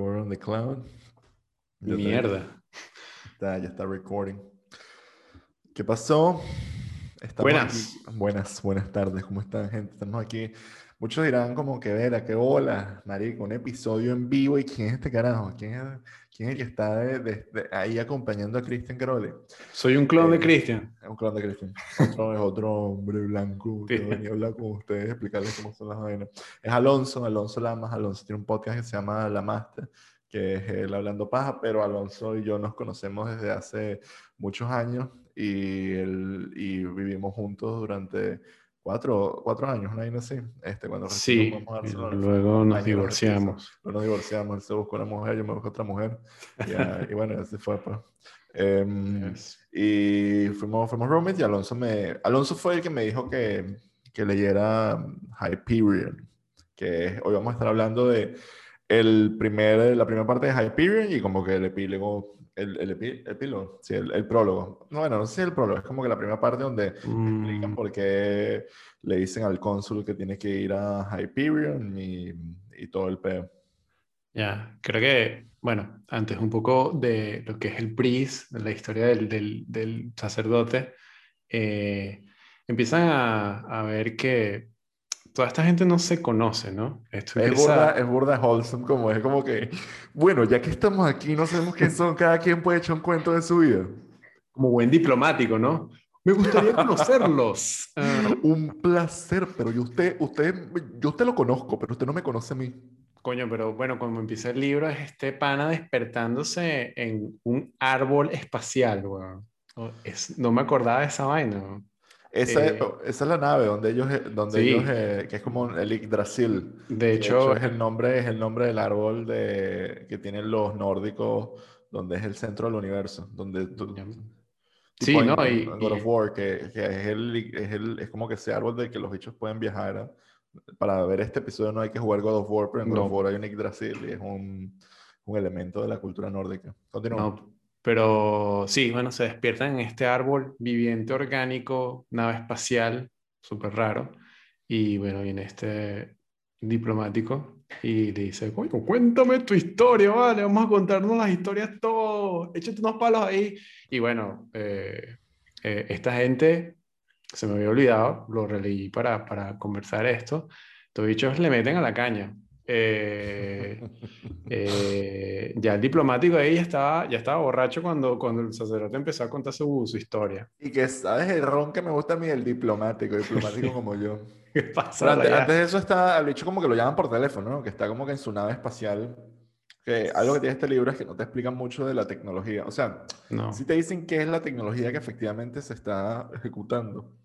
We're on the cloud. Ya Mierda. Está, ya está recording. ¿Qué pasó? Estamos Buenas. aquí- Buenas, buenas tardes. ¿Cómo están, gente? Estamos aquí. Muchos dirán como que, vera, qué hola, marico, un episodio en vivo. ¿Y quién es este carajo? ¿Quién es, quién es el que está de- de- de ahí acompañando a Christian Crowley? Soy un clon de Eh, Christian. Es un clon de Christian. Otro es otro hombre blanco que Sí. venía a hablar con ustedes, explicarles cómo son las vainas. Es Alonso, Alonso Lamas. Alonso tiene un podcast que se llama La Master, que es él hablando paja, pero Alonso y yo nos conocemos desde hace muchos años y, él, y vivimos juntos durante cuatro, cuatro años, una vaina así. Este, cuando Sí, Barcelona. luego nos divorciamos. No nos divorciamos, él se buscó una mujer, yo me busco otra mujer. Y, y bueno, así fue. Pues. Em, Yes. y fuimos, fuimos roommates y Alonso me... Alonso fue el que me dijo que, que leyera um, Hyperion, que hoy vamos a estar hablando de el primer, la primera parte de Hyperion y como que el epílogo, el, el epílogo, sí, el, el prólogo. No, bueno, no sé si el prólogo, es como que la primera parte donde explican Mm, por qué le dicen al cónsul que tiene que ir a Hyperion y, y todo el peo. ya, creo que, bueno, antes un poco de lo que es el Pris, de la historia del, del, del sacerdote, eh, empiezan a, a ver que toda esta gente no se conoce, ¿no? Esto Es empieza- burda, es burda wholesome, como es como que, bueno, ya que estamos aquí, no sabemos quién son, cada quien puede echar un cuento de su vida. como buen diplomático, ¿no? Me gustaría conocerlos. Ah, Un placer, pero yo usted, usted, yo usted lo conozco, pero usted no me conoce a mí. Coño, pero bueno, cuando empieza el libro es este pana despertándose en un árbol espacial, weón. No, es- no me acordaba de esa vaina. Esa, Eh, es, esa es la nave donde ellos, eh, donde Sí. ellos eh, que es como el Yggdrasil. De De hecho, es el nombre, es el nombre del árbol de, que tienen los nórdicos, donde es el centro del universo, donde tú- Sí, ¿no? en Y- God of y- War, que, que es, el, es, el, es como que ese árbol de que los bichos pueden viajar. a- Para ver este episodio no hay que jugar God of War, pero en God No. of War hay un Yggdrasil y es un, un elemento de la cultura nórdica. Continúa. no, pero sí, bueno, se despiertan en este árbol viviente orgánico, nave espacial, súper raro. Y bueno, viene este diplomático y le dice, cuéntame tu historia, vale, vamos a contarnos las historias todos, échate unos palos ahí. Y bueno, eh, eh, esta gente, se me había olvidado, lo releí para, para conversar esto, estos bichos le meten a la caña. Eh, eh, ya el diplomático ahí ya estaba, ya estaba borracho cuando, cuando el sacerdote empezó a contar su, su historia. Y que sabes el ron que me gusta a mí, el diplomático, diplomático como yo. ¿Qué pasa? antes, antes de eso está, al bicho como que lo llaman por teléfono, ¿no? Que está como que en su nave espacial. Que algo que tiene este libro es que no te explican mucho de la tecnología. O sea, No. sí te dicen qué es la tecnología que efectivamente se está ejecutando,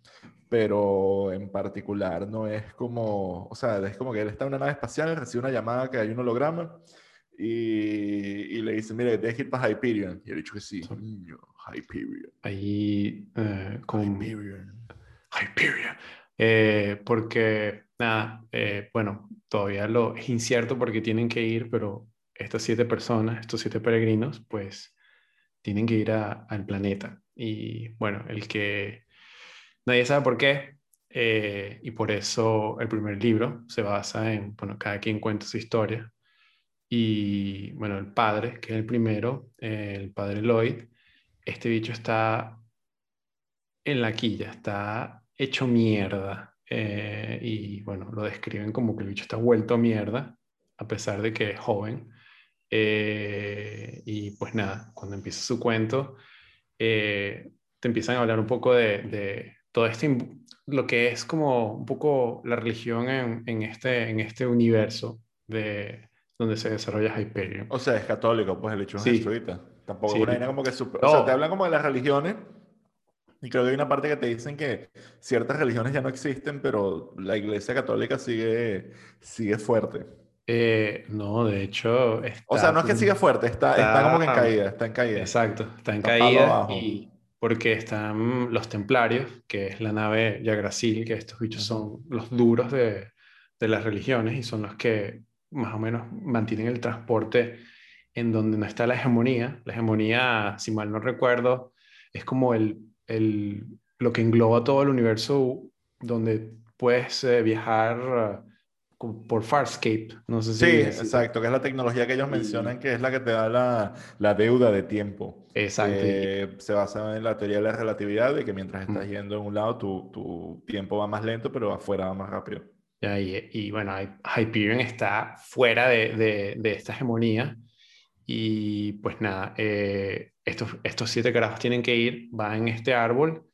pero en particular no es como, o sea, es como que él está en una nave espacial, recibe una llamada que hay un holograma y, y le dicen, mire, tienes que ir para Hyperion. Y el dicho que sí, Sí. niño, Hyperion. Ahí eh, con Hyperion. Hyperion. Eh, porque, nada, eh, bueno, todavía lo es incierto porque tienen que ir, pero estas siete personas, estos siete peregrinos, pues tienen que ir a- al planeta. Y bueno, el que nadie sabe por qué, eh, y por eso el primer libro se basa en, bueno, cada quien cuenta su historia. Y bueno, el padre, que es el primero, eh, el padre Lloyd, este bicho está en la quilla, está hecho mierda. eh, y bueno, lo describen como que el bicho está vuelto a mierda, a pesar de que es joven. Eh, y pues nada, cuando empieza su cuento, eh, te empiezan a hablar un poco de, de todo este, lo que es como un poco la religión en, en este, en este universo de, donde se desarrolla Hyperion. O sea, es católico, pues el hecho es Sí. jesuita. Tampoco Sí. una como que super- O No. sea, te hablan como de las religiones. Y creo que hay una parte que te dicen que ciertas religiones ya no existen, pero la iglesia católica sigue, sigue fuerte. Eh, no, de hecho, O está sea, no es que siga fuerte, está, está, como que en está- caída, está en caída. Exacto, está en Está caída y porque están los templarios, que es la nave Yggdrasil, que estos bichos son los duros de, de las religiones y son los que más o menos mantienen el transporte en donde no está la hegemonía. La hegemonía, si mal no recuerdo, es como el, el, lo que engloba todo el universo donde puedes eh, viajar por Farscape. No sé si. Sí, exacto, que es la tecnología que ellos mencionan que es la que te da la, la deuda de tiempo. Exacto. Eh, se basa en la teoría de la relatividad, de que mientras estás yendo en un lado, tu, tu tiempo va más lento, pero afuera va más rápido. Y, y bueno, Hyperion está fuera de, de, de, esta hegemonía. Y pues nada, eh, estos, estos siete carajos tienen que ir, van en este árbol.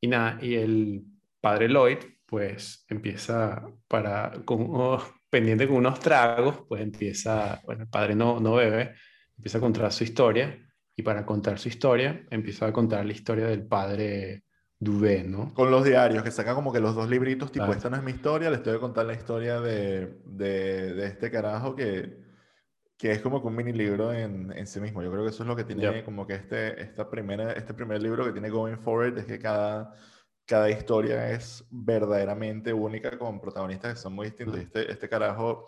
Y nada, y el padre Lloyd, pues empieza para, con, pendiente con unos tragos, pues empieza, bueno, el padre no, no bebe, empieza a contar su historia. Y para contar su historia, empieza a contar la historia del padre Duvet, ¿no? Con los diarios, que saca como que los dos libritos, tipo, esta no es mi historia, le estoy a contar la historia de, de, de, este carajo que, que es como que un mini libro en, en, sí mismo. Yo creo que eso es lo que tiene yep. como que este, esta primera, este primer libro que tiene Going Forward, es que cada, cada historia es verdaderamente única con protagonistas que son muy distintos. Y este, este carajo,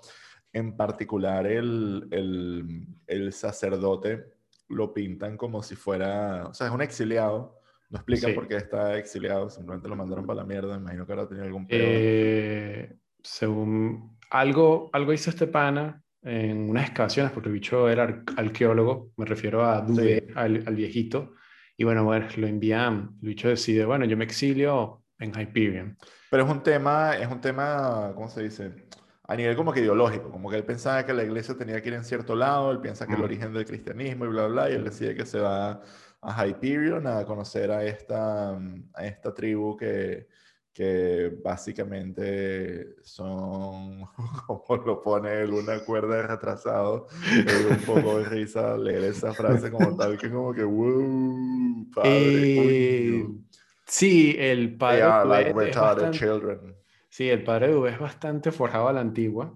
en particular el, el, el sacerdote, lo pintan como si fuera, o sea, es un exiliado no explican sí. por qué está exiliado, simplemente lo mandaron para la mierda. Imagino que ahora tenía algún pedo. Eh, según algo, algo hizo este pana en unas excavaciones, porque el bicho era arqueólogo, me refiero a Dubé, sí. al, al, viejito. Y bueno, bueno, lo envían, el bicho decide, bueno, yo me exilio en Hyperion. Pero es un tema, es un tema, ¿cómo se dice? A nivel como que ideológico, como que él pensaba que la iglesia tenía que ir en cierto lado, él piensa que mm. el origen del cristianismo y bla, bla, y él decide que se va a Hyperion a conocer a esta, a esta tribu que, que básicamente son, como lo pone él, una cuerda de retrasado. un poco de risa leer esa frase como tal, que como que, wow, padre. Eh, sí, el padre. Yeah, like bastante, children. Sí, el padre de es bastante forjado a la antigua.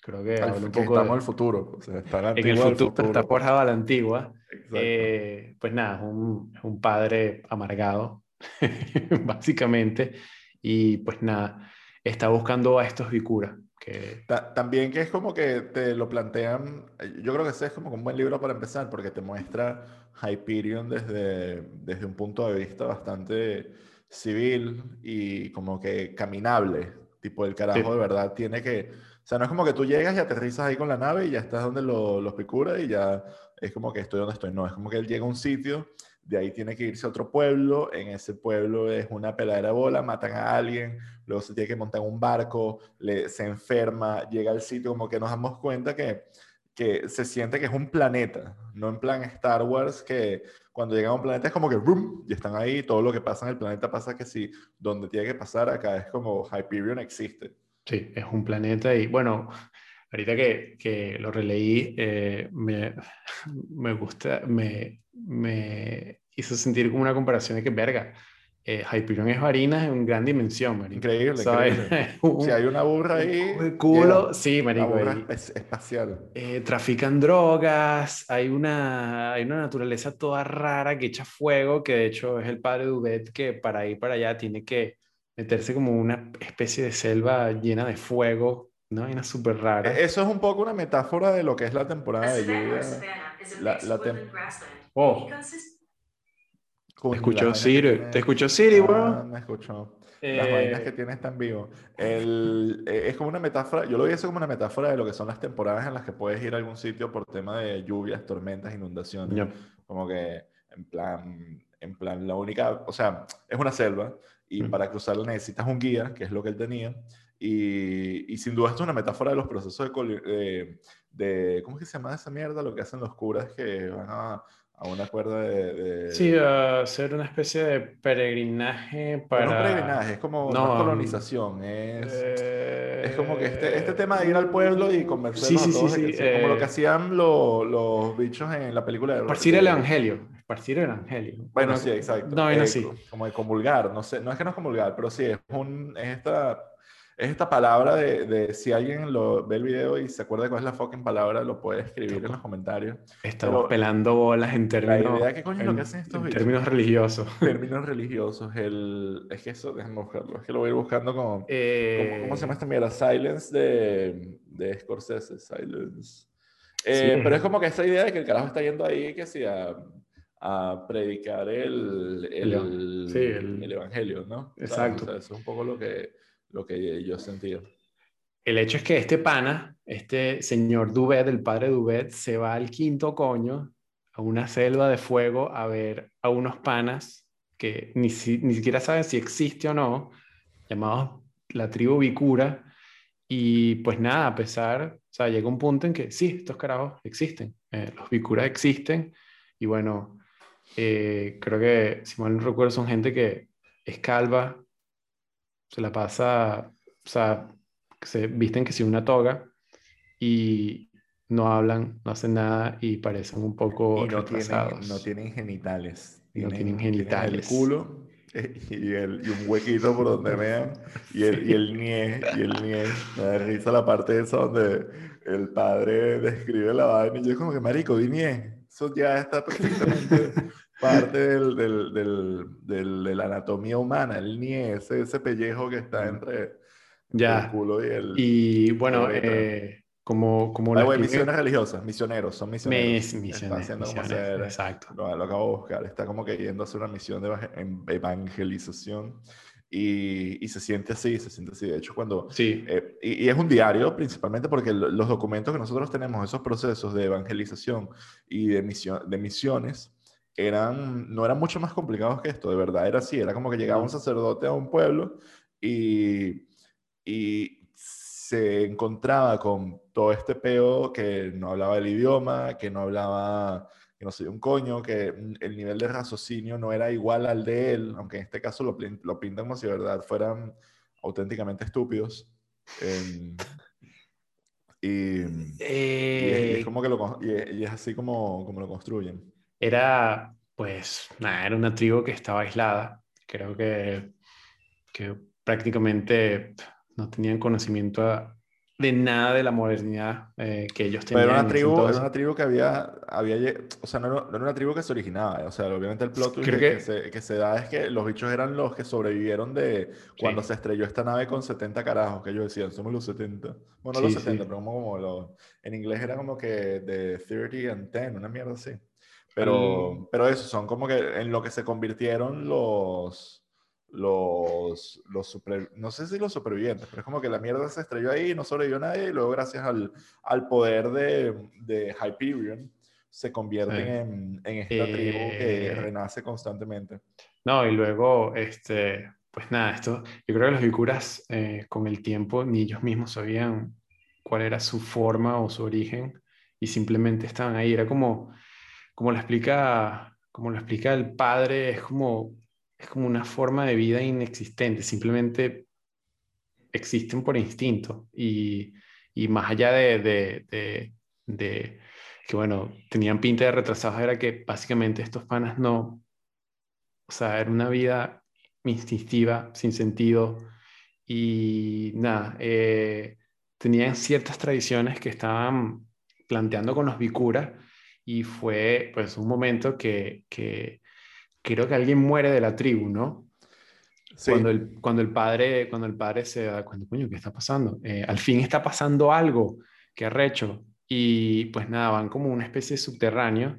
Creo que, Al, un que poco estamos de, el futuro. O sea, está en el futuro, futuro, está forjado a la antigua. Eh, pues nada, es un, un padre amargado, básicamente. Y pues nada, está buscando a estos Vikura. Que... También que es como que te lo plantean, yo creo que ese es como un buen libro para empezar, porque te muestra Hyperion desde, desde un punto de vista bastante civil y como que caminable. Tipo, el carajo sí. de verdad tiene que... O sea, no es como que tú llegas y aterrizas ahí con la nave y ya estás donde lo, los Picura y ya es como que estoy donde estoy. No, es como que él llega a un sitio, de ahí tiene que irse a otro pueblo, en ese pueblo es una peladera bola, matan a alguien, luego se tiene que montar en un barco, le, se enferma, llega al sitio, como que nos damos cuenta que, que se siente que es un planeta, no en plan Star Wars, que cuando llega a un planeta es como que ¡rum! y están ahí, todo lo que pasa en el planeta pasa que si donde tiene que pasar acá es como Hyperion existe. Sí, es un planeta y bueno, ahorita que, que lo releí, eh, me, me, gusta, me, me, hizo sentir como una comparación de que, verga, eh, Hyperion es harina en gran dimensión, marico. Increíble, increíble. un, si hay una burra ahí... Un culo, yeah, sí, marico. Una burra es, espacial. Eh, trafican drogas, hay una, hay una naturaleza toda rara que echa fuego, que de hecho es el padre Dubet que para ir para allá tiene que meterse como una especie de selva llena de fuego, ¿no? Una súper rara. Eso es un poco una metáfora de lo que es la temporada de lluvia. La, la tem oh. Te escuchó Siri, tiene... te escuchó Siri, weón. Ah, me escuchó. Eh... Las vainas que tiene están vivo. El, eh, es como una metáfora, yo lo vi eso como una metáfora de lo que son las temporadas en las que puedes ir a algún sitio por tema de lluvias, tormentas, inundaciones. Yep. Como que, en plan, en plan, la única, o sea, es una selva, y mm. para cruzarla necesitas un guía, que es lo que él tenía, y, y sin duda esto es una metáfora de los procesos de, de, de, ¿cómo es que se llama esa mierda? Lo que hacen los curas que van a, a una cuerda de, de... Sí, a hacer una especie de peregrinaje para... No peregrinaje, es como no, una colonización, es, eh... es como que este, este tema de ir al pueblo y convencernos sí, sí, todos, sí, eh... como lo que eh, hacían lo, los bichos en la película de... Esparcir el evangelio, esparcir el evangelio. Bueno, bueno sí, exacto. No, bueno, sí. Como de comulgar, no sé, no es que no es comulgar, pero sí, es, un, es esta es esta palabra de, de, si alguien lo ve el video y se acuerda cuál es la fucking palabra, lo puede escribir en los comentarios. Estamos Pero, pelando bolas en términos. La idea, ¿qué coño es lo que hacen estos en términos religiosos. Términos religiosos. El, es que eso, déjame buscarlo. Es que lo voy a ir buscando con. Eh... ¿cómo, ¿cómo, se llama esta mierda? Silence de, de Scorsese. Silence. Eh, sí. Pero es como que esta idea de que el carajo está yendo ahí, que sí, a, a predicar el, el, el, sí, el, el evangelio, ¿no? Exacto. O sea, eso es un poco lo que lo que yo he sentido. el hecho es que este pana, este señor Dubet, el padre Dubet, se va al quinto coño a una selva de fuego a ver a unos panas que ni, ni siquiera saben si existe o no, llamados la tribu Bicura. Y pues nada, a pesar, o sea, llega un punto en que sí, estos carajos existen, eh, los Bicura existen. Y bueno, eh, creo que, si mal no recuerdo, son gente que es calva, se la pasa, o sea, se visten que si una toga y no hablan, no hacen nada y parecen un poco y no Tienen, no tienen genitales. no tienen genitales. el culo y, el, y, un huequito por donde vean y el, y el nie, y el nie. Me da risa la parte esa donde el padre describe la vaina y yo como que, marico, di nie. Eso ya está perfectamente parte del, del, del, de la anatomía humana, el nie, ese, ese pellejo que está entre ya. y bueno, eh, como, como la misiones religiosas, misioneros, son misioneros. misiones, exacto. lo acabo de buscar, está como que yendo a hacer una misión de evangelización y, y, se siente así, se siente así. De hecho, cuando... Sí. Eh, y, es un diario principalmente porque los documentos que nosotros tenemos, esos procesos de evangelización y de, misión, de misiones, eran, no eran mucho más complicados que esto, de verdad, era así, era como que llegaba un sacerdote a un pueblo y y se encontraba con todo este peo que no hablaba el idioma, que no hablaba, que no sé, un coño, que el nivel de raciocinio no era igual al de él, aunque en este caso lo, lo pintan como si de verdad fueran auténticamente estúpidos. Em, y, es, como que lo, y es así como, como lo construyen. Era, pues, nada, era una tribu que estaba aislada. Creo que, que prácticamente no tenían conocimiento de nada de la modernidad eh, que ellos tenían. Pero era una tribu, era una tribu que había, había o sea, no, era una tribu que se originaba, o sea, obviamente el plot que, se, que, se, da es que los bichos eran los que sobrevivieron de cuando se estrelló esta nave con 70 carajos, que ellos decían, somos los 70. Bueno, los 70, pero como, como los, en inglés era como que de 30 and 10, una mierda así. Pero, pero eso, son como que en lo que se convirtieron los los, los super, no sé si los supervivientes, pero es como que la mierda se estrelló ahí, no sobrevivió nadie, y luego gracias al, al poder de, de, Hyperion se convierten en, en, esta tribu que eh, renace constantemente. No, y luego, este, pues nada, esto, yo creo que los Vicuras eh, con el tiempo ni ellos mismos sabían cuál era su forma o su origen y simplemente estaban ahí, era como, como lo explica, como lo explica el padre, es como es como una forma de vida inexistente, simplemente existen por instinto. Y, y más allá de, de, de, que, bueno, tenían pinta de retrasados, era que básicamente estos panas no, o sea, era una vida instintiva, sin sentido. Y nada, eh, tenían ciertas tradiciones que estaban planteando con los Bikuras y fue pues un momento que, que creo que alguien muere de la tribu, ¿no? Cuando, el, cuando, el padre, cuando el padre se da cuenta, coño, ¿qué está pasando? Eh, al fin está pasando algo, que arrecho. Y pues nada, van como una especie de subterráneo,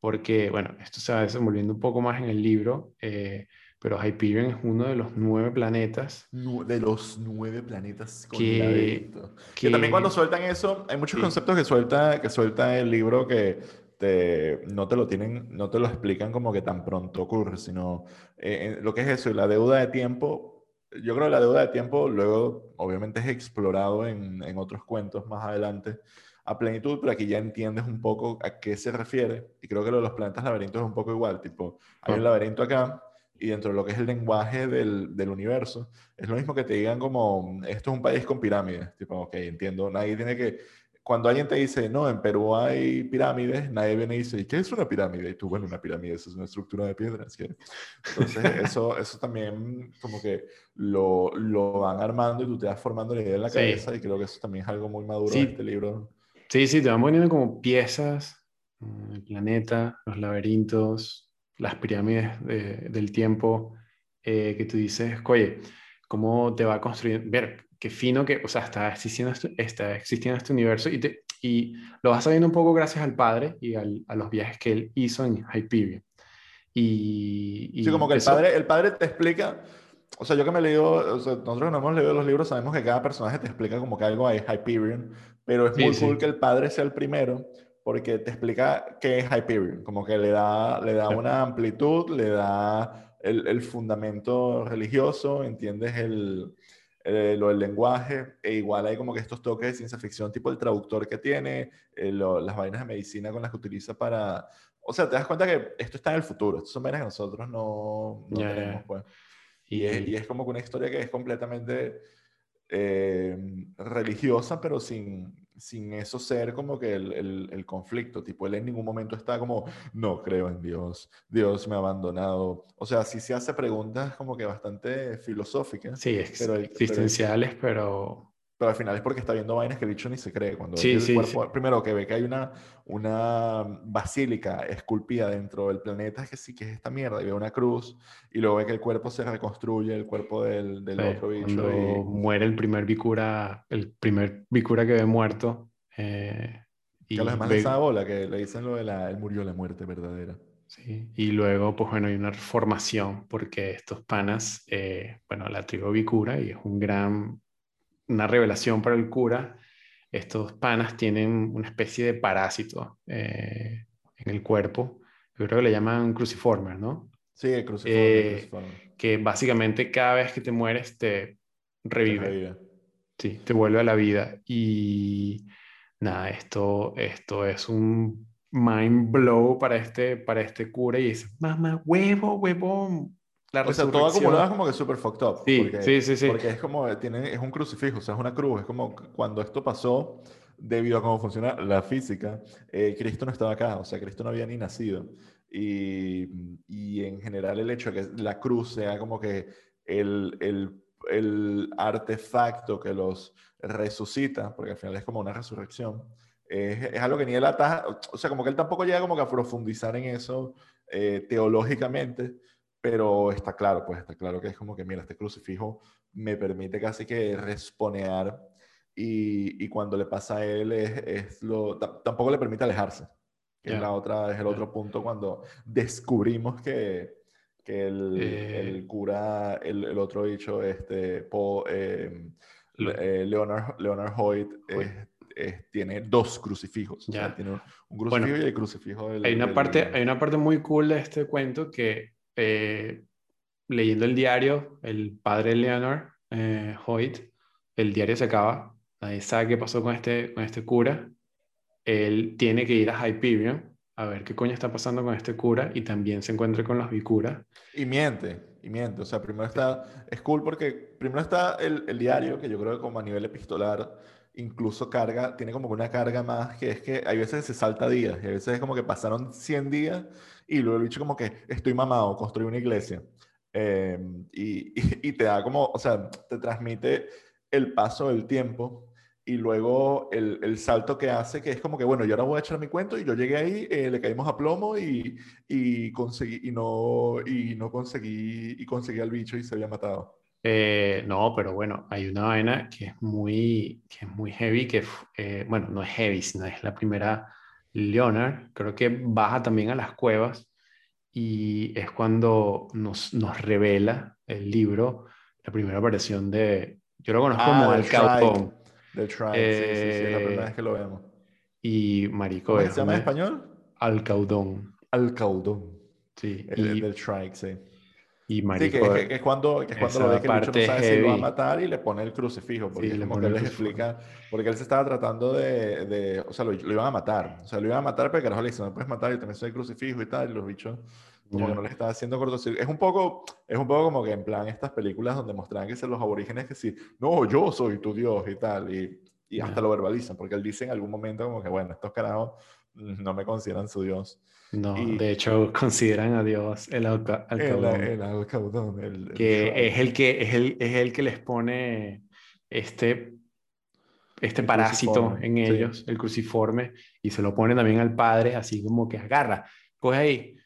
porque, bueno, esto se va desenvolviendo un poco más en el libro, eh, pero Hyperion es uno de los nueve planetas. De los nueve planetas con que, que, también cuando sueltan eso, hay muchos conceptos que suelta, que suelta el libro que no te lo tienen, no te lo explican como que tan pronto ocurre, sino eh, lo que es eso, y la deuda de tiempo, yo creo que la deuda de tiempo luego obviamente es explorado en, en otros cuentos más adelante a plenitud, pero aquí ya entiendes un poco a qué se refiere, y creo que lo de los planetas laberintos es un poco igual, tipo, hay un laberinto acá, y dentro de lo que es el lenguaje del, del, universo, es lo mismo que te digan como, esto es un país con pirámides, tipo, ok, entiendo, nadie tiene que, cuando alguien te dice, no, en Perú hay pirámides, nadie viene y dice, ¿y qué es una pirámide? Y tú, bueno, una pirámide es una estructura de piedras. Entonces, eso, eso también como que lo, lo, van armando y tú te vas formando la idea en la cabeza y creo que eso también es algo muy maduro sí. en este libro. Sí, sí, te van poniendo como piezas, mm, el planeta, los laberintos, las pirámides del tiempo, eh, que tú dices, oye, ¿cómo te va a construir? Ver, qué fino que, o sea, está existiendo, este, está existiendo este universo y, te, y lo vas sabiendo un poco gracias al padre y al, a los viajes que él hizo en Hyperion. Y, y sí, como que el, padre, el padre te explica o sea, yo que me he leído, o sea, nosotros que no hemos leído los libros sabemos que cada personaje te explica como que algo hay Hyperion, pero es muy cool que el padre sea el primero porque te explica qué es Hyperion, como que le da, le da una amplitud, le da el, el fundamento religioso, entiendes el, eh, lo del lenguaje, e igual hay como que estos toques de ciencia ficción, tipo el traductor que tiene, eh, las vainas de medicina con las que utiliza para... O sea, te das cuenta que esto está en el futuro, estos son vainas que nosotros no, no tenemos, pues. Y, es, y, es, como que una historia que es completamente eh, religiosa, pero sin, sin eso ser como que el, el, el, conflicto. Tipo, él en ningún momento está como, no creo en Dios, Dios me ha abandonado. O sea, sí se hace preguntas como que bastante filosóficas. Sí, pero existenciales, pero, pero... al final es porque está viendo vainas que el bicho ni se cree. Cuando sí, sí, cuerpo, primero que ve que hay una, una basílica esculpida dentro del planeta, es que sí que es esta mierda, y ve una cruz, y luego ve que el cuerpo se reconstruye, el cuerpo del, del otro bicho. Cuando muere el primer bicura, el primer bicura que ve muerto. Eh, y que a los demás ve... esa bola, que le dicen lo de la, él murió la muerte verdadera. Sí, y luego, pues bueno, hay una formación porque estos panas, eh, bueno, la tribu bicura, y es un gran, una revelación para el cura, estos panas tienen una especie de parásito eh, en el cuerpo. Yo creo que le llaman cruciformer, ¿no? Sí, el cruciformer, eh, cruciformer. Que básicamente cada vez que te mueres te revive. Te revive. Sí, te vuelve a la vida. Y nada, esto, esto es un mind blow para este, para este cura y dice, mamá, huevo, huevón, la o sea, todo acumulado es como que súper fucked up. Sí, porque, sí, sí, sí. Porque es como, tiene, es un crucifijo, o sea, es una cruz. Es como cuando esto pasó, debido a cómo funciona la física, eh, Cristo no estaba acá, o sea, Cristo no había ni nacido. Y, y, en general el hecho de que la cruz sea como que el, el, el artefacto que los resucita, porque al final es como una resurrección, es, es algo que ni él ataja, o sea, como que él tampoco llega como que a profundizar en eso eh, teológicamente, pero está claro, pues está claro que es como que, mira, este crucifijo me permite casi que responear y, y cuando le pasa a él es, es lo, tampoco le permite alejarse, que es, la otra, es el otro punto cuando descubrimos que, que el, eh... el, cura, el, el, otro dicho, este, Paul, eh, eh, Leonard, Leonard Hoyt, tiene dos crucifijos. Ya. O sea, tiene un, crucifijo bueno, y el crucifijo del, hay una, parte, hay una parte muy cool de este cuento que eh, leyendo el diario, el padre Leonard eh, Hoyt, el diario se acaba, nadie sabe qué pasó con este, con este cura, él tiene que ir a Hyperion a ver qué coño está pasando con este cura y también se encuentra con los bicuras. Y miente, y miente. O sea, primero está, es cool porque primero está el, el, diario, que yo creo que como a nivel epistolar, incluso carga, tiene como una carga más, que es que hay veces se salta días, y a veces es como que pasaron 100 días y luego el bicho como que estoy mamado, construí una iglesia. Eh, y, te da como, o sea, te transmite el paso del tiempo y luego el, el, salto que hace, que es como que, bueno, yo ahora voy a echar mi cuento y yo llegué ahí, eh, le caímos a plomo y, y, conseguí, y, no, y no conseguí, y conseguí al bicho y se había matado. Eh, no, pero bueno, hay una vaina que es muy, que es muy heavy, que, eh, bueno, no es heavy, sino es la primera Leonard, creo que baja también a las cuevas y es cuando nos, nos revela el libro, la primera aparición de, yo lo conozco ah, como el Cautón. Del Tribe, eh, sí, sí, sí, es la primera vez que lo vemos. Y Marico. ¿Cómo se llama en español? Alcaudón. Alcaudón. Sí. El, y, del Trike, sí. Y marico, sí, que, que, es cuando, que es cuando lo ve que el bicho no sabe heavy. si lo va a matar y le pone el crucifijo. Porque sí, le como que les explica, porque él se estaba tratando de, de o sea, lo, lo, iban a matar. O sea, lo iban a matar, pero carajo le dice, no puedes matar, yo también soy el crucifijo y tal, y los bichos como yeah. que no le estaba haciendo cortocircuito. Es un poco, es un poco como que en plan estas películas donde mostraban que son los aborígenes que sí, no, yo soy tu Dios y tal, y, y yeah. hasta lo verbalizan, porque él dice en algún momento como que, bueno, estos carajos no me consideran su Dios. No, y, de hecho consideran a Dios el alcaudón. El, el alcaudón. El, que es el que es el, es el que les pone este, este parásito en ellos, sí. el cruciforme, y se lo pone también al padre, así como que agarra, coge ahí,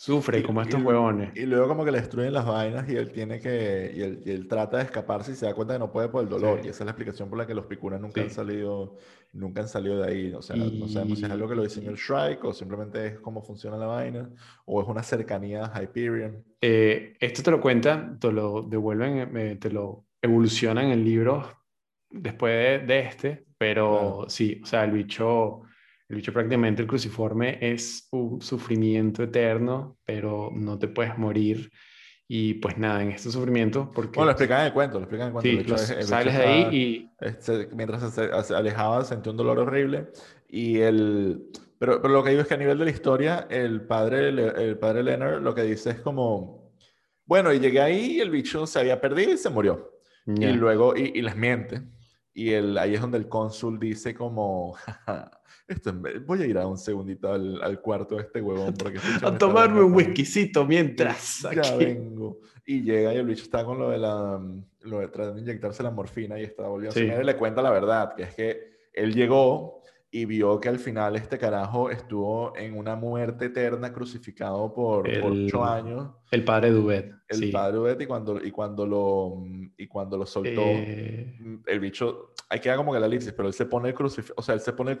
Sufre como estos huevones. Y luego como que le destruyen las vainas y él tiene que, y él, y él trata de escaparse y se da cuenta que no puede por el dolor. Y esa es la explicación por la que los picuras nunca han salido, nunca han salido de ahí. O sea, no sabemos si es algo que lo diseñó el Shrike o simplemente es cómo funciona la vaina o es una cercanía a Hyperion. Eh, esto te lo cuentan, te lo devuelven, eh, te lo evolucionan en el libro después de, este, pero sí, o sea, el bicho el bicho prácticamente el cruciforme es un sufrimiento eterno, pero no te puedes morir. Y pues nada, en este sufrimiento, porque... Bueno, lo explican en el cuento, lo explican en el cuento. Sí, sales de ahí y... Este, mientras se, alejaba sentía un dolor horrible y el... Pero, pero, lo que digo es que a nivel de la historia, el padre, el padre Leonard lo que dice es como, bueno, y llegué ahí y el bicho se había perdido y se murió. Y luego, y, y les miente. Y el, ahí es donde el cónsul dice como, esto, voy a ir a un segundito al, al cuarto de este huevón. Porque este a tomarme un whiskycito mientras. Ya vengo. Y llega y el bicho está con lo de la. Lo de tratando de inyectarse la morfina y está volviendo sí. a y le cuenta la verdad, que es que él llegó y vio que al final este carajo estuvo en una muerte eterna crucificado por, ocho años. El padre Dubet. El padre Dubet y cuando, y cuando lo y cuando lo soltó, eh. el bicho, hay que como que la elipsis, pero él se pone el crucifijo, o sea, él se pone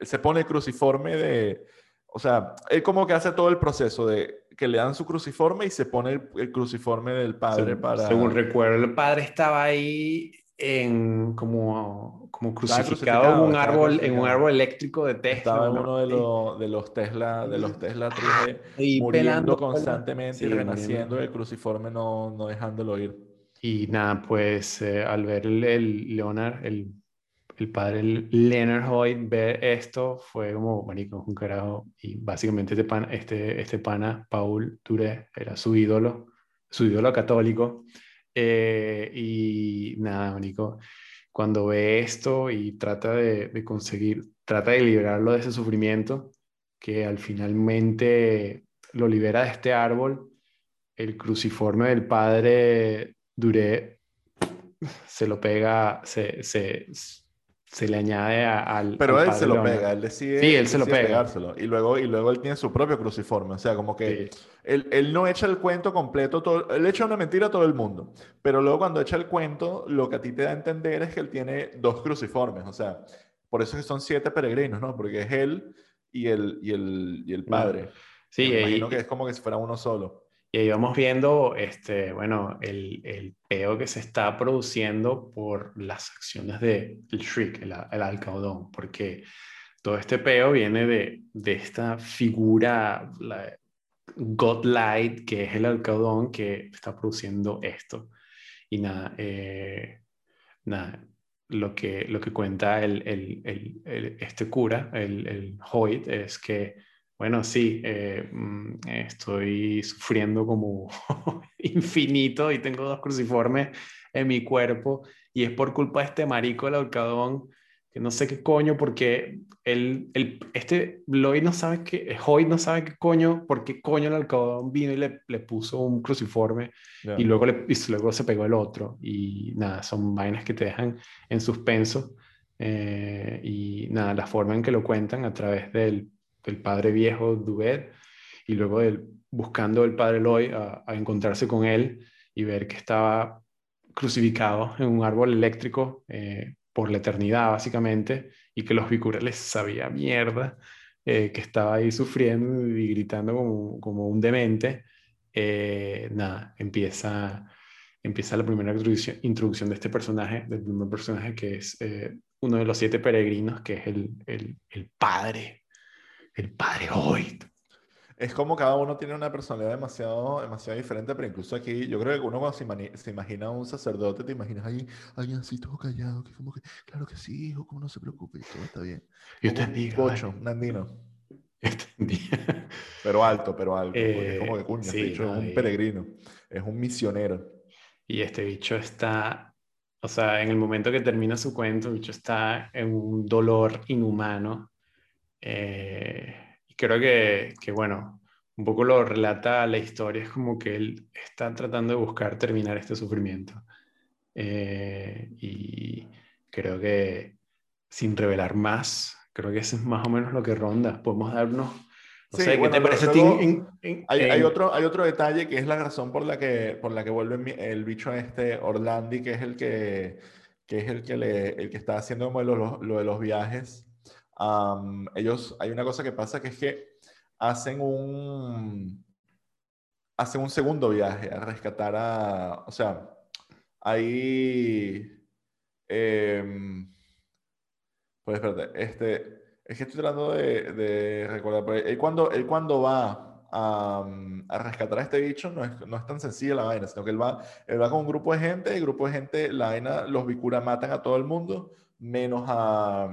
se pone el cruciforme de, o sea, él como que hace todo el proceso de que le dan su cruciforme y se pone el, cruciforme del padre para... Según recuerdo, el padre estaba ahí en como, como crucificado, en un árbol en un árbol eléctrico de Tesla. Estaba en uno de, los, de los Tesla de los Tesla 3D y muriendo constantemente y renaciendo el cruciforme no, no dejándolo ir. Y nada, pues eh, al ver el, el Leonard, el el padre Leonard Hoyt ver esto fue como, marico, un carajo. Y básicamente este, pan, este, este pana, Paul Touré, era su ídolo, su ídolo católico. Eh, y nada, marico, cuando ve esto y trata de, de, conseguir, trata de liberarlo de ese sufrimiento, que al finalmente lo libera de este árbol, el cruciforme del padre Duré se lo pega, se, se, se le añade al. Pero él se lo pega, él decide. Sí, él se lo pega. Pegárselo. Y luego, y luego él tiene su propio cruciforme. O sea, como que él, él, no echa el cuento completo, todo, él echa una mentira a todo el mundo. Pero luego, cuando echa el cuento, lo que a ti te da a entender es que él tiene dos cruciformes. O sea, por eso es que son siete peregrinos, ¿no? Porque es él y el, y el, y el padre. Sí, me imagino que es como que si fuera uno solo. Y ahí vamos viendo, este, bueno, el, el peo que se está produciendo por las acciones del de Shriek, el, el, alcaudón, porque todo este peo viene de, de esta figura la, Godlight, que es el alcaudón que está produciendo esto. Y nada, eh, nada lo, que, lo que cuenta el, el, este cura, el, el Hoyt, es que bueno, sí, eh, mm, estoy sufriendo como infinito y tengo dos cruciformes en mi cuerpo y es por culpa de este marico del alcadón que no sé qué coño, porque el, el, este Lloyd no sabe qué, Hoy no sabe qué coño, por qué coño el alcadón vino y le, le puso un cruciforme y, luego le, y luego se pegó el otro. Y nada, son vainas que te dejan en suspenso. Eh, y nada, la forma en que lo cuentan a través del del padre viejo Dubet y luego buscando el padre Loy a, encontrarse con él y ver que estaba crucificado en un árbol eléctrico eh, por la eternidad básicamente y que los bicurales sabía mierda, eh, que estaba ahí sufriendo y gritando como, como un demente, eh, nada, empieza, empieza la primera introducción, introducción, de este personaje, del primer personaje que es uno de los siete peregrinos, que es el, el, el padre el padre hoy. Es como cada uno tiene una personalidad demasiado, demasiado diferente, pero incluso aquí yo creo que uno cuando se, imagina a un sacerdote, te imaginas ahí alguien así todo callado, que como que, claro que sí, hijo, como no se preocupe, todo está bien. Yo te digo. Un un andino. pero alto, pero alto. es como que cuña, este bicho es un peregrino, es un misionero. Y este bicho está, o sea, en el momento que termina su cuento, el bicho está en un dolor inhumano eh, y creo que, que, bueno, un poco lo relata la historia, es como que él está tratando de buscar terminar este sufrimiento. Eh, y creo que sin revelar más, creo que eso es más o menos lo que ronda. Podemos darnos No sé, ¿qué te parece hay, otro, hay otro detalle que es la razón por la que, por la que vuelve el bicho este Orlandi, que es el que, que, es el que, le, el que está haciendo como lo, lo de los viajes. Ellos, hay una cosa que pasa que es que hacen un, hacen un segundo viaje a rescatar a, o sea, ahí, eh, pues espérate, este, es que estoy tratando de, de recordar, pero él cuando, él cuando va a, a, rescatar a este bicho no es, no es tan sencilla la vaina, sino que él va, él va con un grupo de gente, el grupo de gente, la vaina, los Bikura matan a todo el mundo, menos a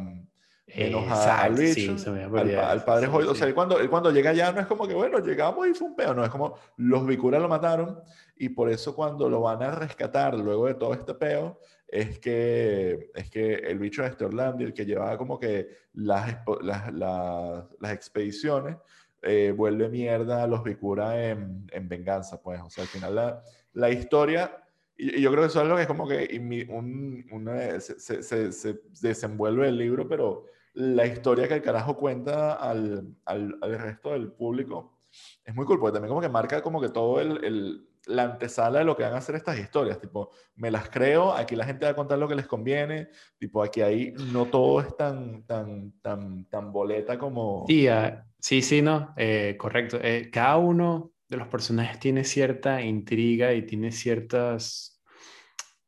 menos al bicho, al, padre sí, O sea, él cuando, él cuando llega allá no es como que, bueno, llegamos y fue un peo, no, es como los Bikura lo mataron y por eso cuando lo van a rescatar luego de todo este peo, es que, es que el bicho de este Orlando, el que llevaba como que las, las, las, expediciones, eh, vuelve mierda a los Bikura en, en, venganza, pues. O sea, al final la, la historia, y, yo creo que eso es lo que es como que un, una, se, se, se, desenvuelve el libro, pero la historia que el carajo cuenta al, al, al resto del público es muy cool, porque también como que marca como que todo el, el la antesala de lo que van a hacer estas historias. Tipo, me las creo, aquí la gente va a contar lo que les conviene. Tipo, aquí ahí no todo es tan, tan, tan, tan boleta como. Sí, ah, sí, sí, no, eh, correcto. Eh, cada uno de los personajes tiene cierta intriga y tiene ciertos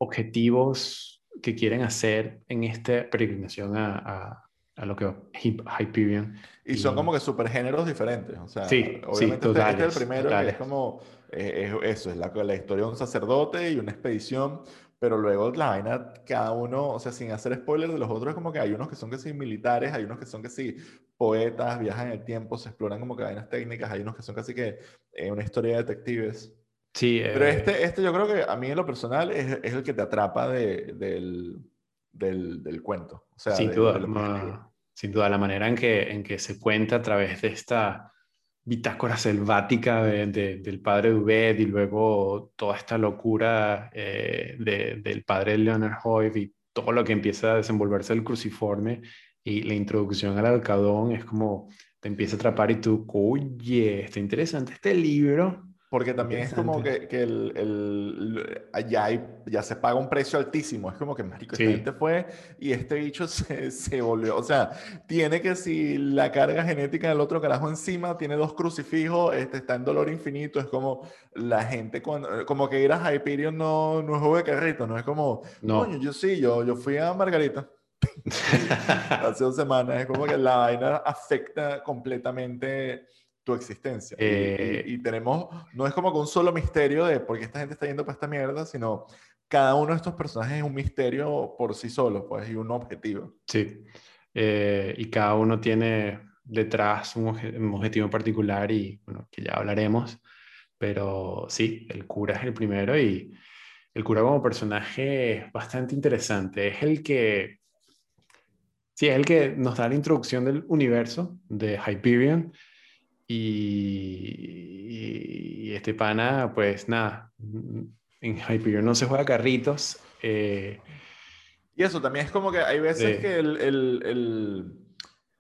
objetivos que quieren hacer en esta peregrinación a, a lo que Hyperion. Y, son como que supergéneros diferentes. O sea, sí, obviamente este, este, es el primero que es como eh, eso, es la, la historia de un sacerdote y una expedición, pero luego la vaina, cada uno, o sea, sin hacer spoiler de los otros, es como que hay unos que son que sí militares, hay unos que son que sí poetas, viajan en el tiempo, se exploran como que vainas técnicas, hay unos que son casi que eh, una historia de detectives. Sí. Pero eh, este, este yo creo que a mí en lo personal es, es el que te atrapa de, del, del, del, cuento. O sea, sin, duda, sin duda, la manera en que, en que se cuenta a través de esta bitácora selvática del padre Dubet y luego toda esta locura eh, del padre Leonard Hoyt y todo lo que empieza a desenvolverse el cruciforme y la introducción al alcadón es como te empieza a atrapar y tú, oye, está interesante este libro, porque también es como que, que el, el, allá hay, ya se paga un precio altísimo. Es como que, marico, esta gente fue y este bicho se, se, volvió. O sea, tiene que si la carga genética del otro carajo encima, tiene dos crucifijos, este, está en dolor infinito. Es como la gente, cuando, como que ir a Hyperion no, no es juego de carrito, no es como, no. yo sí, yo, yo fui a Margarita. Hace dos semanas. Es como que la vaina afecta completamente tu existencia. Eh, y, tenemos, no es como que un solo misterio de por qué esta gente está yendo para esta mierda, sino cada uno de estos personajes es un misterio por sí solo, pues, y un objetivo. Sí. Eh, y cada uno tiene detrás un, objetivo en particular y, bueno, que ya hablaremos. Pero sí, el cura es el primero y el cura como personaje es bastante interesante. Es el que... Sí, es el que nos da la introducción del universo de Hyperion y, este pana, pues nada, en Hyperion no se juega carritos. Eh, y eso también es como que hay veces que el, el,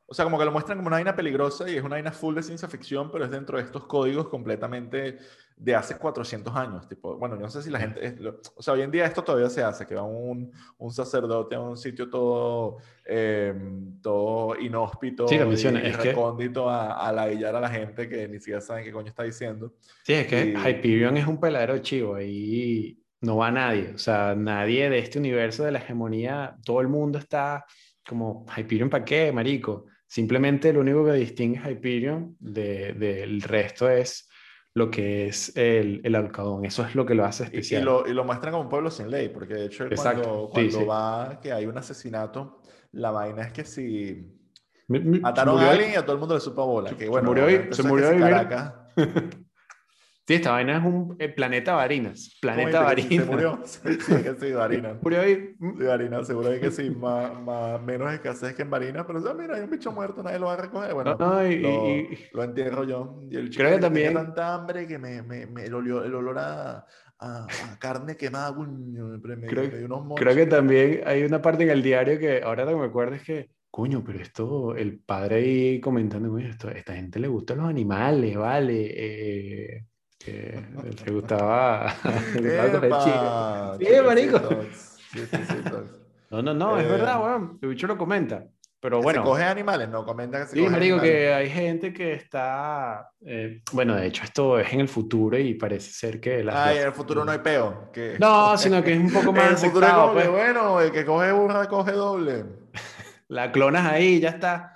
O sea, como que lo muestran como una vaina peligrosa y es una vaina full de ciencia ficción, pero es dentro de estos códigos completamente de hace 400 años. Tipo, bueno, yo no sé si la gente, o sea, hoy en día esto todavía se hace, que va un, un sacerdote a un sitio todo, em, todo inhóspito y, recóndito a, a ladillar a la gente que ni siquiera saben qué coño está diciendo. Sí, es que Hyperion es un peladero chivo y no va nadie, o sea, nadie de este universo de la hegemonía, todo el mundo está como, Hyperion para qué, marico. Simplemente lo único que distingue Hyperion del de, resto es lo que es el, el Alcadón. Eso es lo que lo hace especial. Y, lo, y lo, muestran como un pueblo sin ley, porque de hecho cuando, cuando va que hay un asesinato, la vaina es que si mataron a alguien y a todo el mundo le supo bola. Que, bueno, se murió, se murió Sí, esta vaina es un eh, planeta Varinas. Planeta Varinas. Se murió. Sí, que sí, Varinas. Murió ahí. Sí, Varinas, seguro que sí. Más, más, menos escasez que en Varinas, pero o mira, hay un bicho muerto, nadie lo va a recoger. Bueno, lo, lo, entierro yo. Y el chico creo que también. Tanta hambre que me, me, me el, olor, el olor a, a, carne quemada, me, creo, me unos creo que también hay una parte en el diario que ahora no me acuerdo es que coño, pero esto, el padre ahí comentando, coño, esto, esta gente le gustan los animales, vale. Eh, que le gustaba. ¡Epa! Sí, marico. Sí, sí, sí, tox. No, no, no, es Eh, verdad, weón. El bicho lo comenta. Pero ¿Que bueno. ¿Se coge animales? No, comenta que se Sí, marico, animales. que hay gente que está. eh, bueno, de hecho, esto es en el futuro y parece ser que las. Ay, en el futuro no hay peo. que- No, sino que es un poco En más el futuro es aceptado, como que, pues. bueno, el que coge burra coge doble. La clonas ahí, ya está.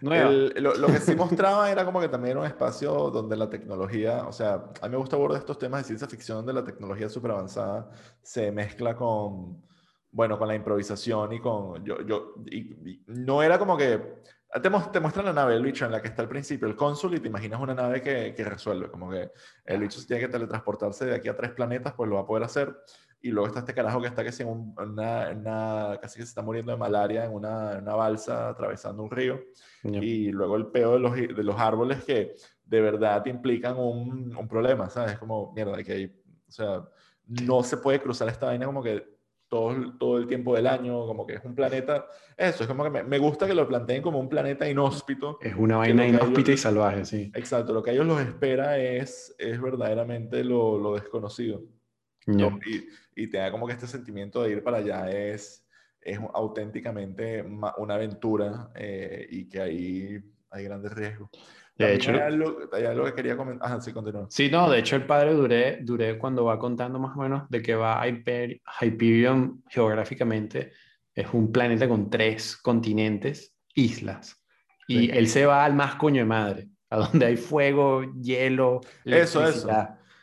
Lo, que sí mostraba era como que también era un espacio donde la tecnología, o sea, a mí me gusta abordar estos temas de ciencia ficción donde la tecnología súper avanzada se mezcla con, bueno, con la improvisación y con, yo, yo, y, no era como que, te, muestran la nave, el bicho en la que está al principio, el cónsul, y te imaginas una nave que, que resuelve, como que el bicho tiene que teletransportarse de aquí a tres planetas, pues lo va a poder hacer. Y luego está este carajo que está que en un- una, una- casi que se está muriendo de malaria en una, una balsa atravesando un río. Ya. Y luego el peo de los, de los árboles que de verdad te implican un, un problema, ¿sabes? Como, mierda, que hay, o sea, no se puede cruzar esta vaina como que todo, todo el tiempo del año, como que es un planeta, eso, es como que me, me gusta que lo planteen como un planeta inhóspito. Es una vaina inhóspita y salvaje, sí. Exacto, lo que a ellos los espera es, es verdaderamente lo, lo desconocido. Lo- y, y te da como que este sentimiento de ir para allá es, es auténticamente una aventura eh, y que ahí hay grandes riesgos. De hecho- hay algo, hay algo que quería comentar. Sí, continúa. Sí, no, de hecho el padre Duré, Duré cuando va contando más o menos de que va a Hyper- Hyperion geográficamente, es un planeta con tres continentes, islas. Y Sí. él se va al más coño de madre, a donde hay fuego, hielo, Eso, eso.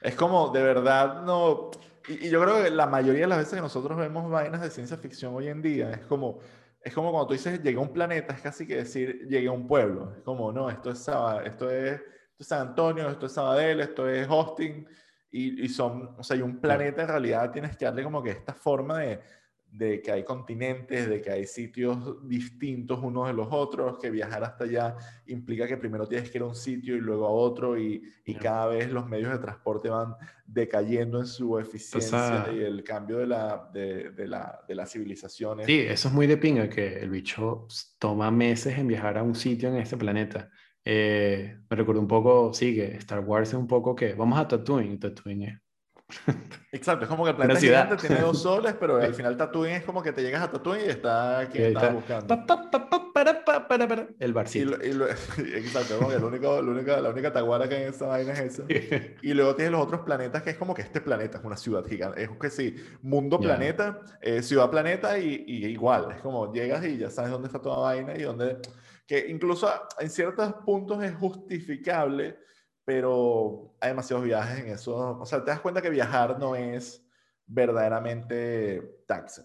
Es como, de verdad, no... Y, y yo creo que la mayoría de las veces que nosotros vemos vainas de ciencia ficción hoy en día, es como, es como cuando tú dices llegué a un planeta, es casi que decir llegué a un pueblo. Es como, no, esto es, esto es, esto es San Antonio, esto es Sabadell, esto es Austin, y, y son, o sea, y un planeta en realidad tienes que darle como que esta forma de, de que hay continentes, de que hay sitios distintos unos de los otros, que viajar hasta allá implica que primero tienes que ir a un sitio y luego a otro, y, y cada vez los medios de transporte van decayendo en su eficiencia y el cambio de la, de, de la, de las civilizaciones. Sí, eso es muy de pinga, que el bicho toma meses en viajar a un sitio en este planeta. Eh, me recuerdo un poco, sí, que Star Wars es un poco que vamos a Tatooine, Tatooine es Exacto, es como que el planeta gigante tiene dos soles, pero al final Tatooine es como que te llegas a Tatooine y está quien Y ahí estabas está. buscando. Pa, pa, pa, pa, para, pa, para, el Y barcito. lo- y lo- exacto, como que lo único, lo único- la única taguara que hay en esa vaina es esa. Y luego tienes los otros planetas que es como que este planeta es una ciudad gigante. Es que sí, mundo Ya. planeta, eh, ciudad planeta y, y igual. Es como llegas y ya sabes dónde está toda vaina y dónde. Que incluso en ciertos puntos es justificable, pero hay demasiados viajes en eso. O sea, te das cuenta que viajar no es verdaderamente taxi.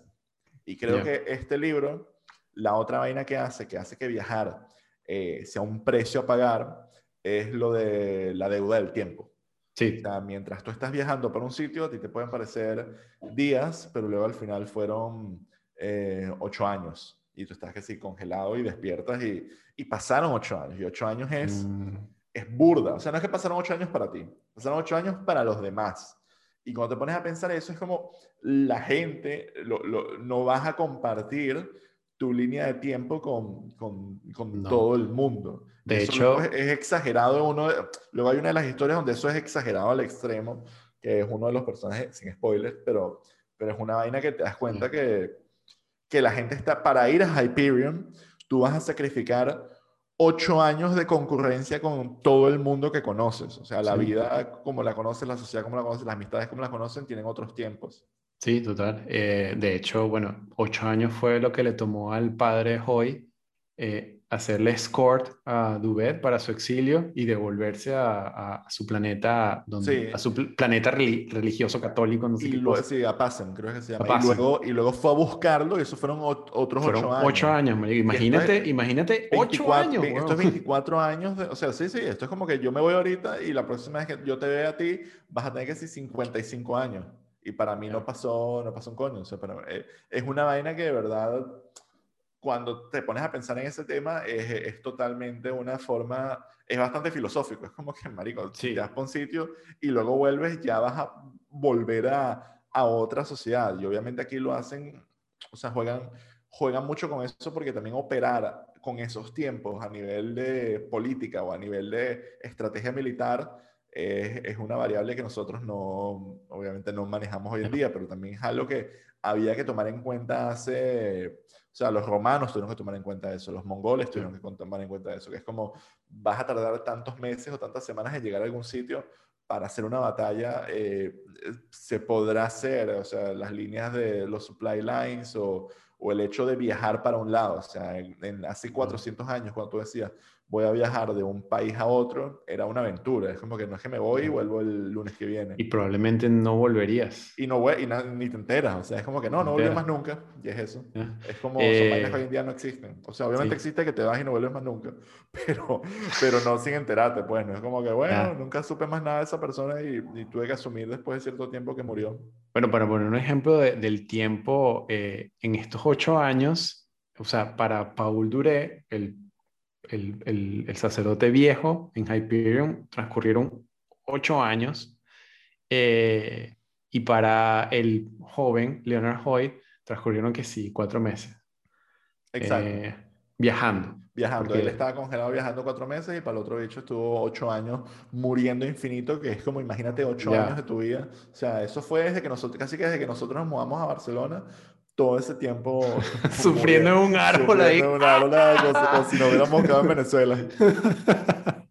Y creo que este libro, la otra vaina que hace, que hace que viajar eh, sea un precio a pagar, es lo de la deuda del tiempo. O Sí, sea, mientras tú estás viajando por un sitio, a ti te pueden parecer días, pero luego al final fueron eh, ocho años. Y tú estás que sí, congelado y despiertas y, y pasaron ocho años. Y ocho años es, Mm, es burda. O sea, no es que pasaron ocho años para ti, pasaron ocho años para los demás. Y cuando te pones a pensar eso, es como la gente, lo- lo- no vas a compartir tu línea de tiempo con, con, con No. todo el mundo. De Eso hecho- es, es exagerado. Uno, de- luego hay una de las historias donde eso es exagerado al extremo, que es uno de los personajes, sin spoilers, pero, pero es una vaina que te das cuenta que, que la gente está, para ir a Hyperion, tú vas a sacrificar ocho años de concurrencia con todo el mundo que conoces. O sea, la Sí. vida como la conoces, la sociedad como la conoces, las amistades como la conocen, tienen otros tiempos. sí, total. Eh, de hecho, bueno, ocho años fue lo que le tomó al padre Hoy eh, hacerle escort a Duvet para su exilio y devolverse a, a su planeta, donde, Sí. a su pl- planeta reli- religioso católico, no sé Y qué luego, cosa. sí, a Passem, creo que se llama. A Y luego, y luego fue a buscarlo y eso fueron ot- otros Fueron ocho años. ocho años. Imagínate, imagínate, ocho 24 años. ve- Esto es 24 años, de- o sea, sí, sí, esto es como que yo me voy ahorita y la próxima vez que yo te vea a ti vas a tener que decir 55 años. Y para mí no pasó, no pasó un coño. O sea, para- eh, es una vaina que de verdad, cuando te pones a pensar en ese tema, es, es totalmente una forma, es bastante filosófico. Es como que, marico, Sí. vas para un sitio y luego vuelves, ya vas a volver a, a otra sociedad. Y obviamente aquí lo hacen, o sea, juegan, juegan mucho con eso porque también operar con esos tiempos a nivel de política o a nivel de estrategia militar es, una variable que nosotros no, obviamente no manejamos hoy en día, pero también es algo que había que tomar en cuenta hace, o sea, los romanos tuvieron que tomar en cuenta eso, los mongoles tuvieron que tomar en cuenta eso, que es como vas a tardar tantos meses o tantas semanas en llegar a algún sitio para hacer una batalla, eh, se podrá hacer, o sea, las líneas de los supply lines o, o el hecho de viajar para un lado, o sea, en, hace 400 años, cuando tú decías, voy a viajar de un país a otro, era una aventura. Es como que no es que me voy y vuelvo el lunes que viene. Y probablemente no volverías. Y, no, y ni te enteras. O sea, es como que no, no vuelves más nunca. Y es eso. Es como eh, son que hoy en día no existen. O sea, obviamente existe que te vas y no vuelves más nunca. Pero, pero no sin enterarte, pues. No es como que, bueno, nunca supe más nada de esa persona y, tuve que asumir después de cierto tiempo que murió. Bueno, para poner un ejemplo del tiempo, eh, en estos ocho años, o sea, para Paul Duré, el el, el, sacerdote viejo en Hyperion transcurrieron ocho años eh, y para el joven Leonard Hoy transcurrieron que sí, cuatro meses. Exacto. Eh, viajando. Viajando. Él estaba congelado viajando cuatro meses y para el otro bicho estuvo ocho años muriendo infinito, que es como, imagínate, ocho años de tu vida. O sea, eso fue desde que nosotros, casi que desde que nosotros nos mudamos a Barcelona todo ese tiempo sufriendo en un árbol ahí. En un árbol, como, si no hubiéramos quedado en Venezuela.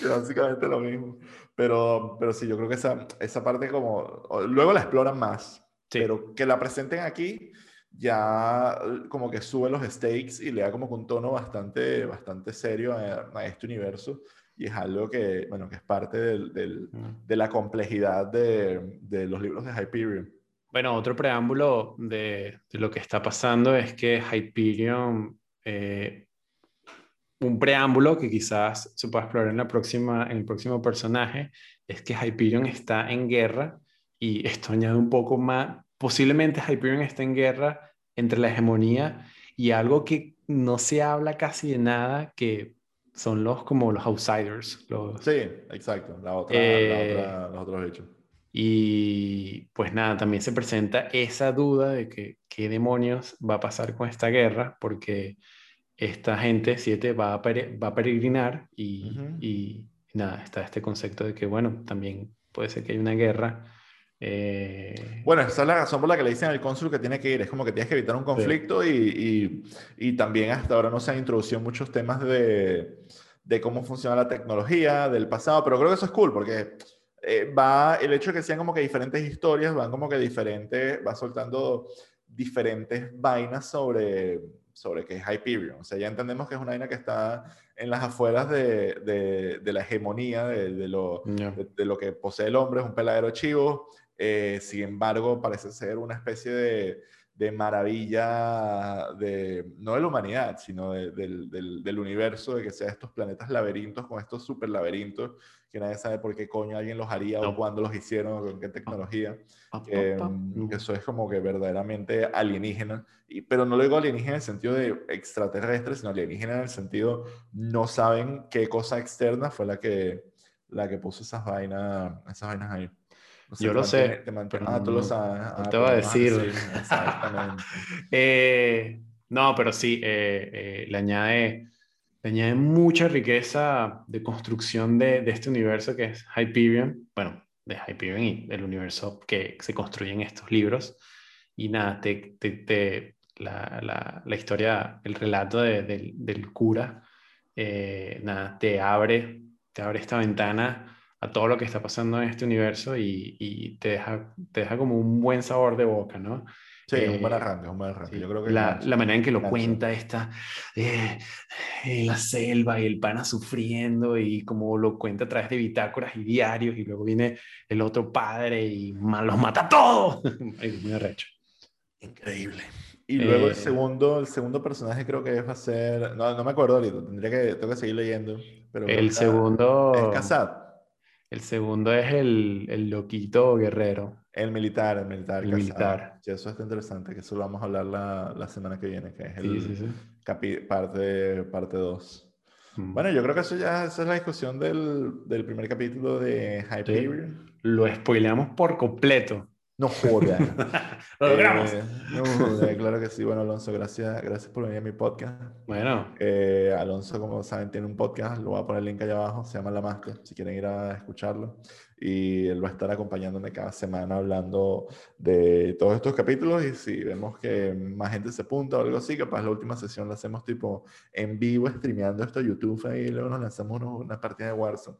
básicamente lo mismo. Pero, pero sí, yo creo que esa, esa parte como... Luego la exploran más. Pero que la presenten aquí ya como que sube los stakes y le da como un tono bastante, bastante serio a, este universo. Y es algo que, bueno, que es parte del, del, mm. de la complejidad de, de los libros de Hyperion. Bueno, otro preámbulo de, lo que está pasando es que Hyperion, eh, un preámbulo que quizás se pueda explorar en, la próxima, en el próximo personaje, es que Hyperion está en guerra y esto añade un poco más, posiblemente Hyperion está en guerra entre la hegemonía y algo que no se habla casi de nada, que son los como los outsiders. Los, sí, exacto, la otra, la eh, otra, los otros hechos. Y pues nada, también se presenta esa duda de que qué demonios va a pasar con esta guerra, porque esta gente, siete, va a, va a peregrinar y, y, nada, está este concepto de que, bueno, también puede ser que haya una guerra. Eh, bueno, esa es la razón por la que le dicen al cónsul que tiene que ir, es como que tienes que evitar un conflicto y, y, también hasta ahora no se han introducido muchos temas de, de cómo funciona la tecnología, del pasado, pero creo que eso es cool porque eh, va, el hecho de que sean como que diferentes historias, van como que diferentes, va soltando diferentes vainas sobre, sobre qué es Hyperion. O sea, ya entendemos que es una vaina que está en las afueras de, de, de la hegemonía de, de lo, de, lo que posee el hombre, es un peladero chivo. Eh, sin embargo, parece ser una especie de, de maravilla de, no de la humanidad, sino del, del, del, universo, de que sea estos planetas laberintos con estos super laberintos que nadie sabe por qué coño alguien los haría o cuándo los hicieron o con qué tecnología. Que, mm, eso es como que verdaderamente alienígena. Y, pero no lo digo alienígena en el sentido de extraterrestre, sino alienígena en el sentido no saben qué cosa externa fue la que, la que puso esas vainas, esas vainas ahí. Yo lo sé. ah, tú lo sabes. Ah, te voy a decir. exactamente. Eh, no, pero sí, eh, eh, le añade añade mucha riqueza de construcción de, este universo que es Hyperion, bueno, de Hyperion y el universo que se construye en estos libros. Y nada, te, la, historia, el relato de, del cura, eh, nada, te abre, te abre esta ventana a todo lo que está pasando en este universo y, y te, deja, te deja como un buen sabor de boca, ¿no? Sí, un buen eh, arranque, un buen arranque. Yo creo que la, la, manera en que lo cuenta esta, eh, en la selva y el pana sufriendo y como lo cuenta a través de bitácoras y diarios y luego viene el otro padre y los mata a todos. muy arrecho. Increíble. Y luego el, eh, segundo, el segundo personaje creo que va a ser, no, no me acuerdo ahorita, tendría que, tengo que seguir leyendo. Pero el segundo... Es Kazat. El segundo es el, el loquito guerrero. El militar, el militar. El militar. Eso está interesante, que eso lo vamos a hablar la, la semana que viene, que es el parte parte 2. Mm. Bueno, yo creo que eso ya esa es la discusión del, del primer capítulo de Hyperion. Lo spoileamos por completo. No joda. Lo logramos. Eh, no joda, claro que sí. Bueno, Alonso, gracias, gracias por venir a mi podcast. Bueno, Eh, Alonso, como saben, tiene un podcast, lo voy a poner el link allá abajo, se llama La Master, si quieren ir a escucharlo. Y él va a estar acompañándome cada semana hablando de todos estos capítulos. Y si vemos que más gente se apunta o algo así, capaz la última sesión la hacemos tipo en vivo, streameando esto a YouTube y luego nos lanzamos unos- una partida de Warzone.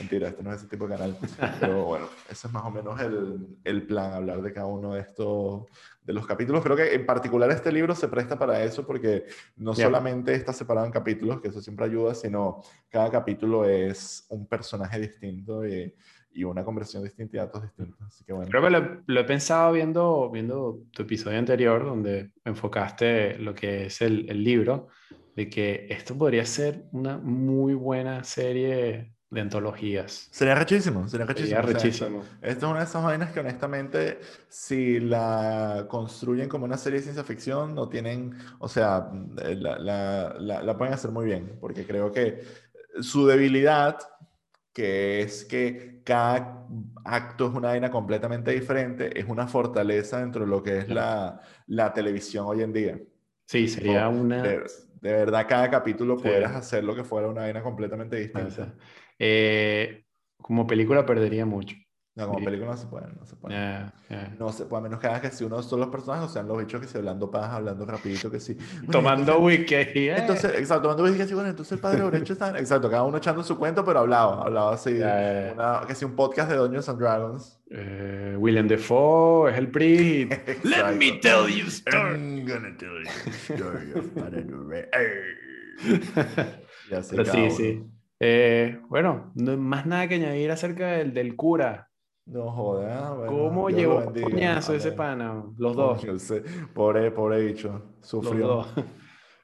Mentira, este no es ese tipo de canal. Pero bueno, ese es más o menos el, el plan, hablar de cada uno de estos, de los capítulos. Creo que en particular este libro se presta para eso porque no Ya. solamente está separado en capítulos, que eso siempre ayuda, sino cada capítulo es un personaje distinto y, y una conversión distinta y datos distintos. Así que bueno. creo que lo, lo he pensado viendo, viendo tu episodio anterior, donde enfocaste lo que es el, el libro, de que esto podría ser una muy buena serie de antologías. Sería rechísimo, sería rechísimo. Sería o sea, rechísimo. Esto es una de esas vainas que honestamente, si la construyen como una serie de ciencia ficción, no tienen, o sea, la, la, la, la pueden hacer muy bien, porque creo que su debilidad, que es que cada acto es una vaina completamente diferente, es una fortaleza dentro de lo que es la, la televisión hoy en día. Sí, sería una... De, de verdad, cada capítulo Sí. pudieras hacer lo que fuera una vaina completamente distinta. Eh, como película perdería mucho. No, como Sí. película no se puede, no se puede. Ya, ya. No se puede, a menos que hagas que si uno son los personajes, o sean los bichos que se hablando paja, hablando rapidito, que sí. Bueno, Tomando whisky. eh. Entonces, exacto, tomando whisky, así, bueno, entonces el padre Orecho está... Exacto, cada uno echando su cuento, pero hablaba, hablaba así. Ya, ya, ya. Una, que sí, un podcast de Dungeons and Dragons. Eh, Willem Dafoe es el PRI. Let me tell you story. I'm gonna tell you the story of Padre Ore- Y así Pero sí, uno. sí. Eh, bueno, no más nada que añadir acerca del, del cura. No joda, bueno, ¿Cómo Dios llevó bendiga. coñazo ese pana? Los dos. Pobre, pobre bicho, Los sufrió. dos.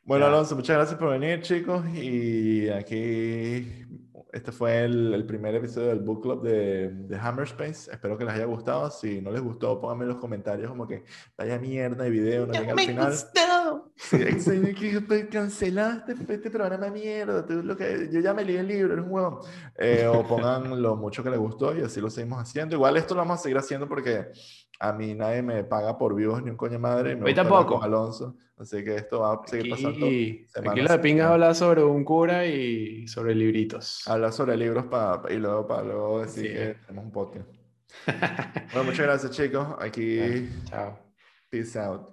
Bueno. Alonso, muchas gracias por venir, chicos. Y aquí, este fue el, el primer episodio del Book Club de, de Hammerspace. Espero que les haya gustado. Si no les gustó, pónganme en los comentarios como que vaya mierda de video, no llega al final. Sí, cancelaste este programa de mierda. tú lo que, yo ya me leí el libro, eres un huevón. Eh, o pongan lo mucho que les gustó y así lo seguimos haciendo. Igual esto lo vamos a seguir haciendo porque a mí nadie me paga por vivos ni un coño madre. y Me tampoco. Alonso. Así que esto va a seguir pasando. Aquí, semana aquí a la de pinga habla sobre un cura y sobre libritos. Hablar sobre libros pa- y luego para luego decir Sí. que tenemos un podcast. bueno, muchas gracias, chicos. Aquí, Chao. peace out.